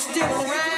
still around.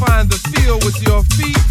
find the feel with your feet.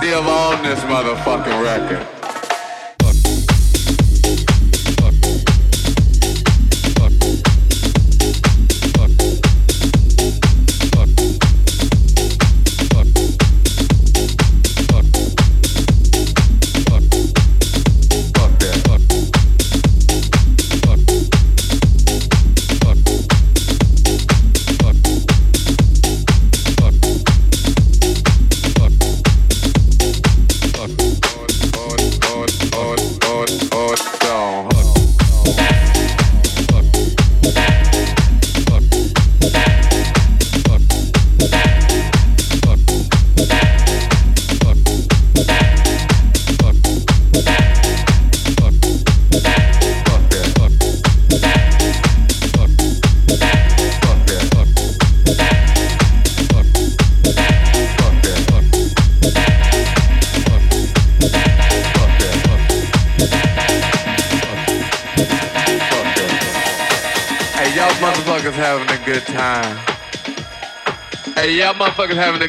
Motherfuckers motherfucking a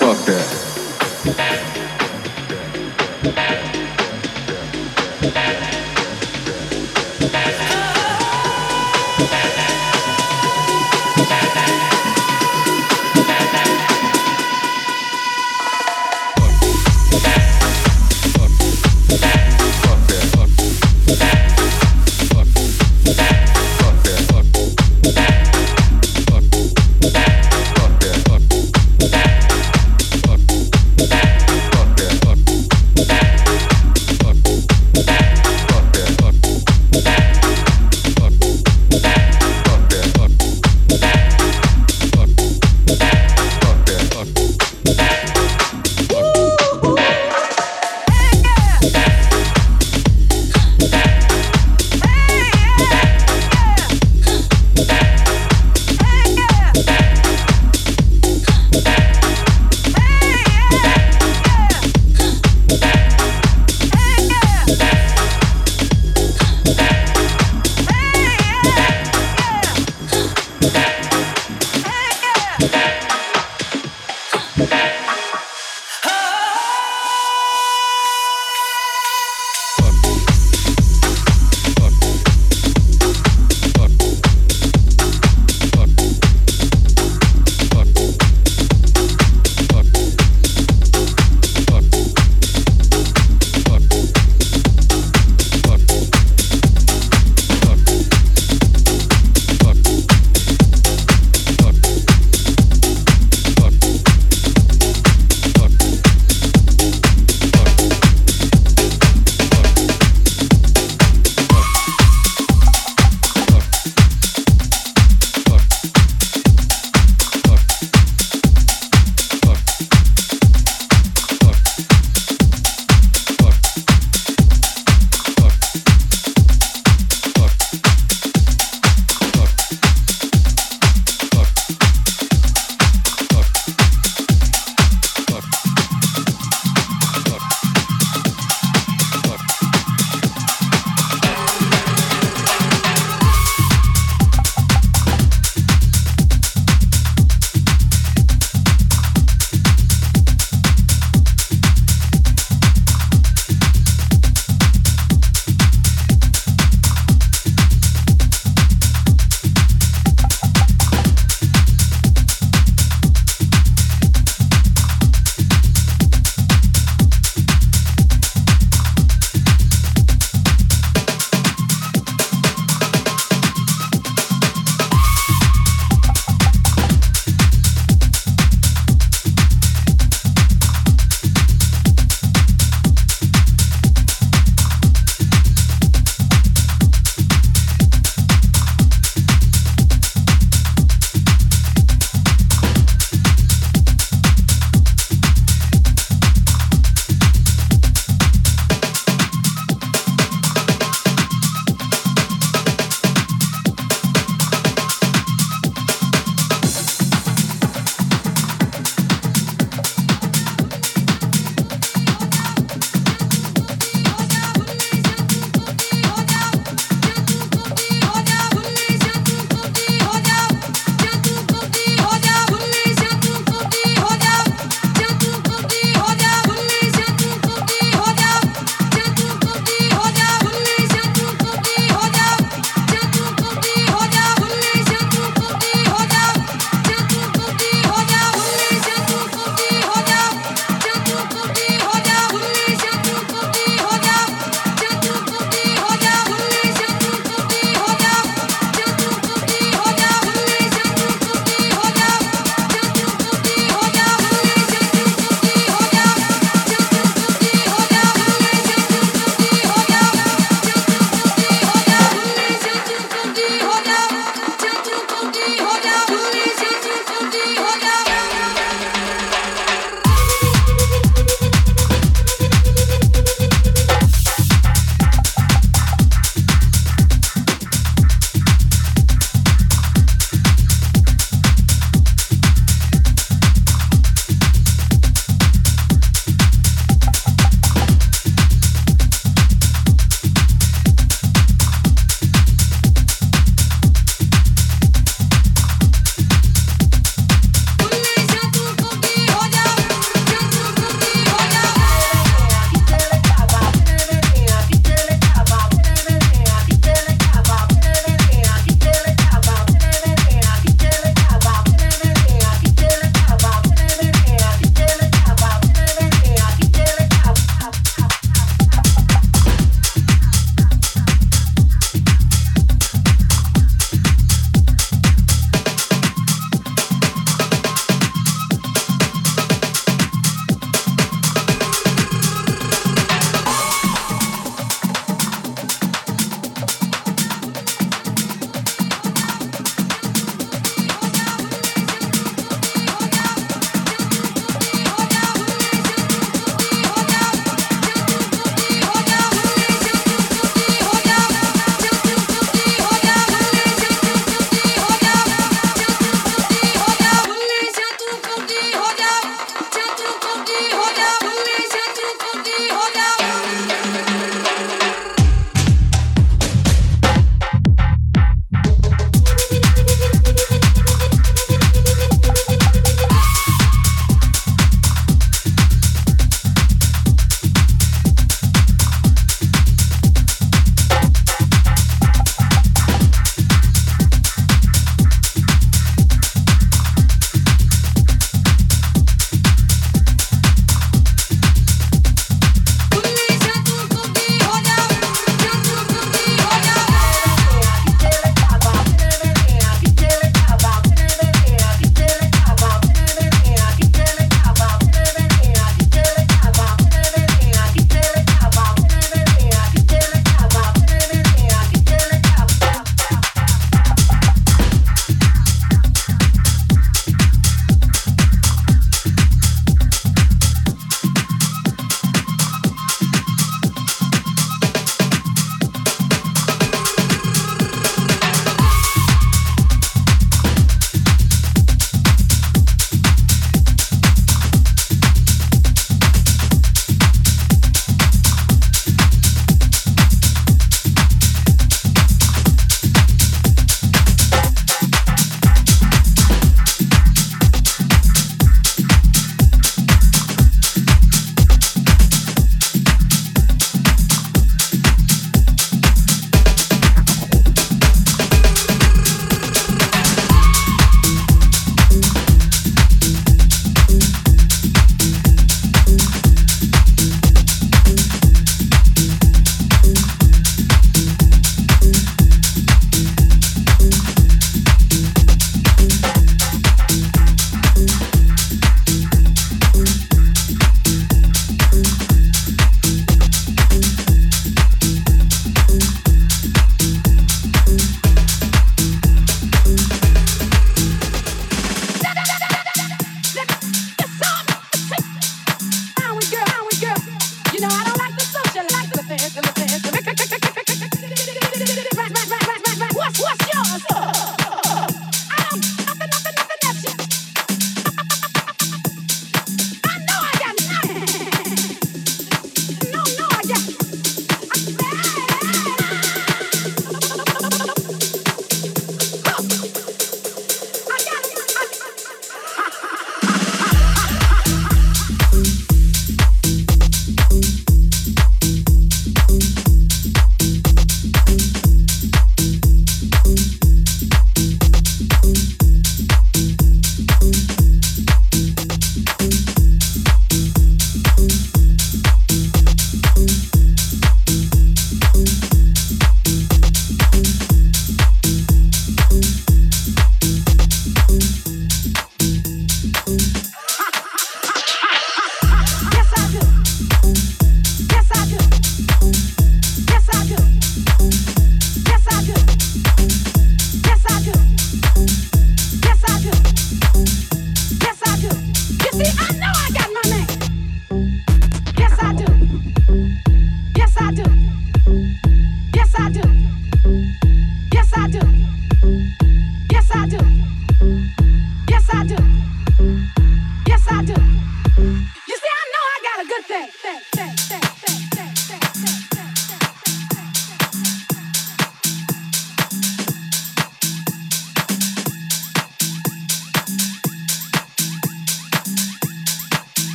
Fuck that.